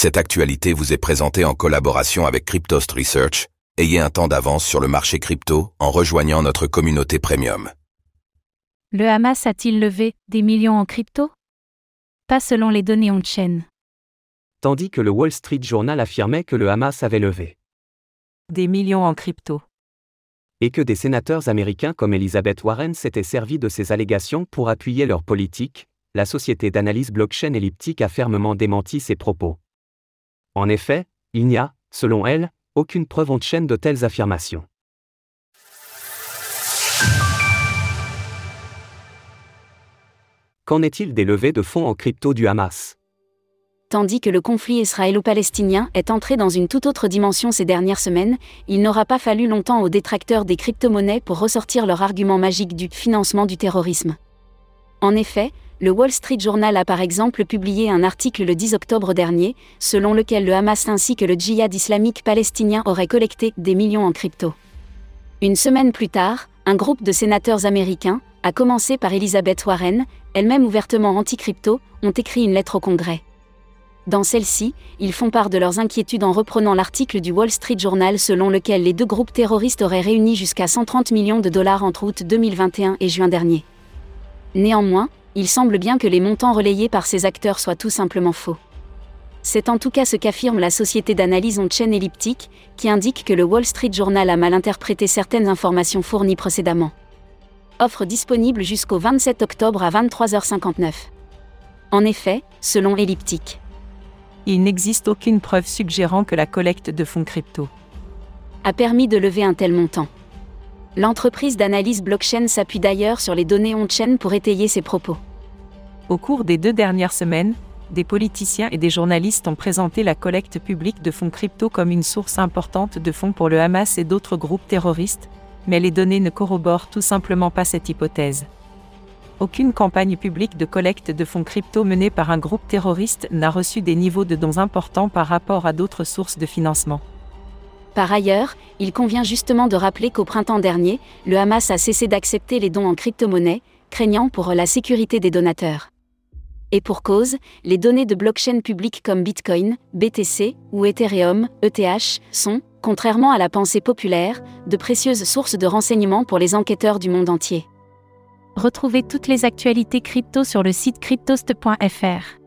Cette actualité vous est présentée en collaboration avec Cryptost Research. Ayez un temps d'avance sur le marché crypto en rejoignant notre communauté premium. Le Hamas a-t-il levé des millions en crypto? Pas selon les données on-chain. Tandis que le Wall Street Journal affirmait que le Hamas avait levé Des millions en crypto. et que des sénateurs américains comme Elizabeth Warren s'étaient servis de ces allégations pour appuyer leur politique, la société d'analyse blockchain elliptique a fermement démenti ces propos. En effet, il n'y a, selon elle, aucune preuve on-chain de telles affirmations. Qu'en est-il des levées de fonds en crypto du Hamas? Tandis que le conflit israélo-palestinien est entré dans une toute autre dimension ces dernières semaines, il n'aura pas fallu longtemps aux détracteurs des crypto-monnaies pour ressortir leur argument magique du financement du terrorisme. En effet, le Wall Street Journal a par exemple publié un article le 10 octobre dernier, selon lequel le Hamas ainsi que le djihad islamique palestinien auraient collecté des millions en crypto. Une semaine plus tard, un groupe de sénateurs américains, à commencer par Elizabeth Warren, elle-même ouvertement anti-crypto, ont écrit une lettre au Congrès. Dans celle-ci, ils font part de leurs inquiétudes en reprenant l'article du Wall Street Journal selon lequel les deux groupes terroristes auraient réuni jusqu'à 130 millions de dollars entre août 2021 et juin dernier. Néanmoins, il semble bien que les montants relayés par ces acteurs soient tout simplement faux. C'est en tout cas ce qu'affirme la société d'analyse on-chain elliptique, qui indique que le Wall Street Journal a mal interprété certaines informations fournies précédemment. Offre disponible jusqu'au 27 octobre à 23h59. En effet, selon Elliptique, Il n'existe aucune preuve suggérant que la collecte de fonds crypto a permis de lever un tel montant. L'entreprise d'analyse blockchain s'appuie d'ailleurs sur les données on-chain pour étayer ses propos. Au cours des deux dernières semaines, des politiciens et des journalistes ont présenté la collecte publique de fonds crypto comme une source importante de fonds pour le Hamas et d'autres groupes terroristes, mais les données ne corroborent tout simplement pas cette hypothèse. Aucune campagne publique de collecte de fonds crypto menée par un groupe terroriste n'a reçu des niveaux de dons importants par rapport à d'autres sources de financement. Par ailleurs, il convient justement de rappeler qu'au printemps dernier, le Hamas a cessé d'accepter les dons en crypto-monnaie, craignant pour la sécurité des donateurs. Et pour cause, les données de blockchain publiques comme Bitcoin, BTC ou Ethereum, ETH, sont, contrairement à la pensée populaire, de précieuses sources de renseignements pour les enquêteurs du monde entier. Retrouvez toutes les actualités crypto sur le site cryptost.fr.